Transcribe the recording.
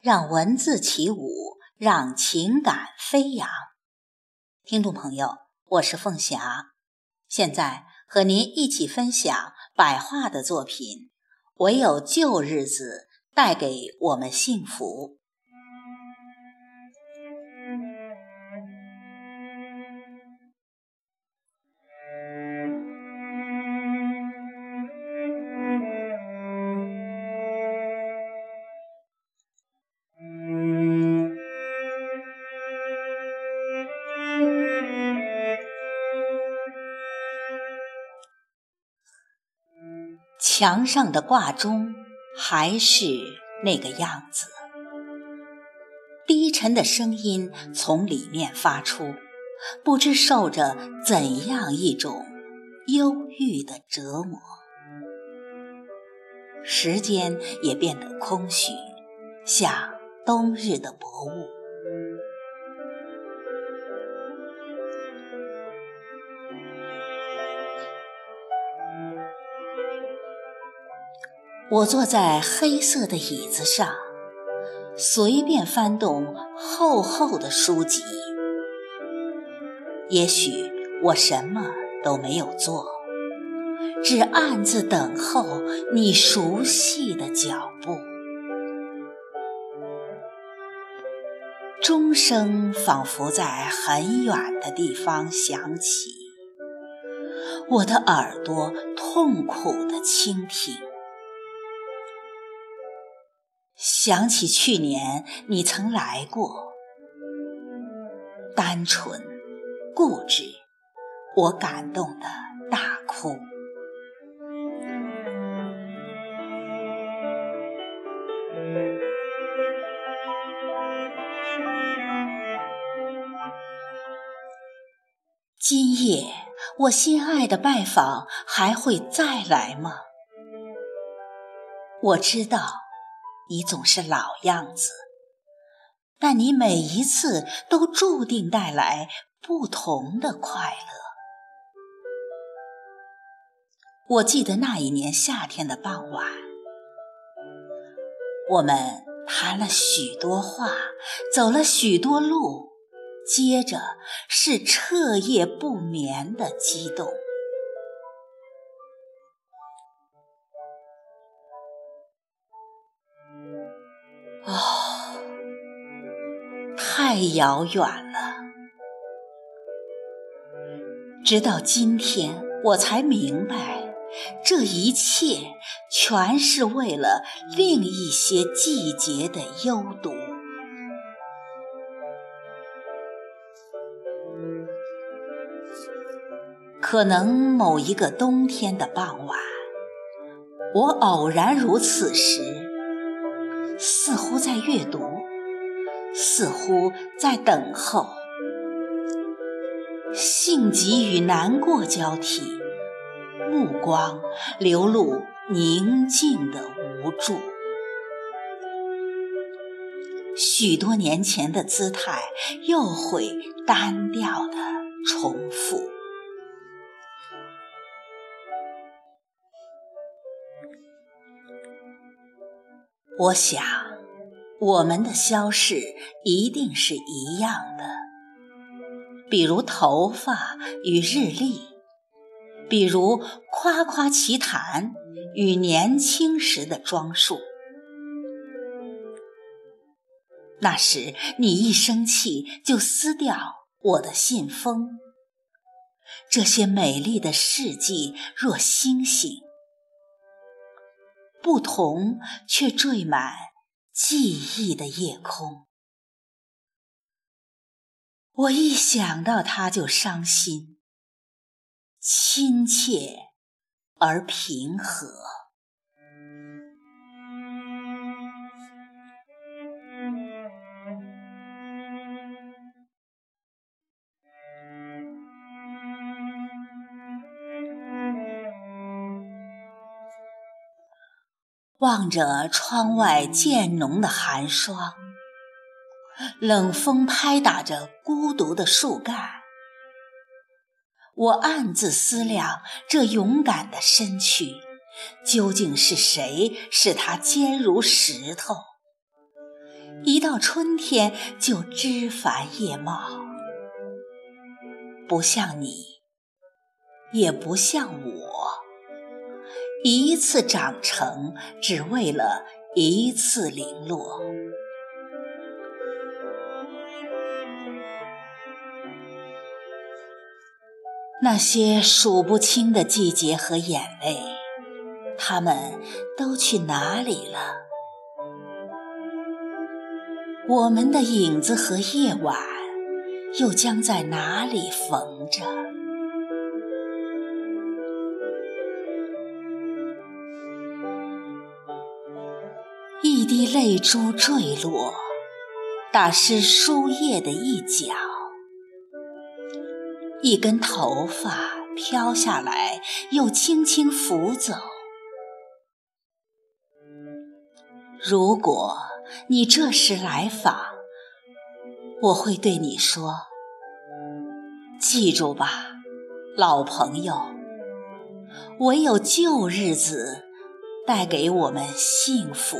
让文字起舞，让情感飞扬。听众朋友，我是凤霞，现在和您一起分享白桦的作品《唯有旧日子带给我们幸福》。墙上的挂钟还是那个样子，低沉的声音从里面发出，不知受着怎样一种忧郁的折磨。时间也变得空虚，像冬日的薄雾。我坐在黑色的椅子上，随便翻动厚厚的书籍。也许我什么都没有做，只暗自等候你熟悉的脚步。钟声仿佛在很远的地方响起，我的耳朵痛苦地倾听。想起去年你曾来过，单纯、固执，我感动的大哭。今夜我心爱的拜访还会再来吗？我知道。你总是老样子，但你每一次都注定带来不同的快乐。我记得那一年夏天的傍晚，我们谈了许多话，走了许多路，接着是彻夜不眠的激动。太遥远了。直到今天，我才明白，这一切全是为了另一些季节的幽独。可能某一个冬天的傍晚，我偶然如此时。似乎在阅读，似乎在等候，性急与难过交替，目光流露宁静的无助。许多年前的姿态又会单调的重复。我想，我们的消逝一定是一样的，比如头发与日历，比如夸夸其谈与年轻时的装束。那时你一生气就撕掉我的信封，这些美丽的事迹若星星。不同却缀满记忆的夜空，我一想到他就伤心，亲切而平和。望着窗外渐浓的寒霜，冷风拍打着孤独的树干，我暗自思量：这勇敢的身躯，究竟是谁使它坚如石头？一到春天就枝繁叶茂，不像你，也不像我，一次长成，只为了一次零落。那些数不清的季节和眼泪，他们都去哪里了？我们的影子和夜晚，又将在哪里缝着？一滴泪珠坠落，打湿书页的一角；一根头发飘下来，又轻轻拂走。如果。你这时来访，我会对你说：“记住吧，老朋友，唯有旧日子带给我们幸福。”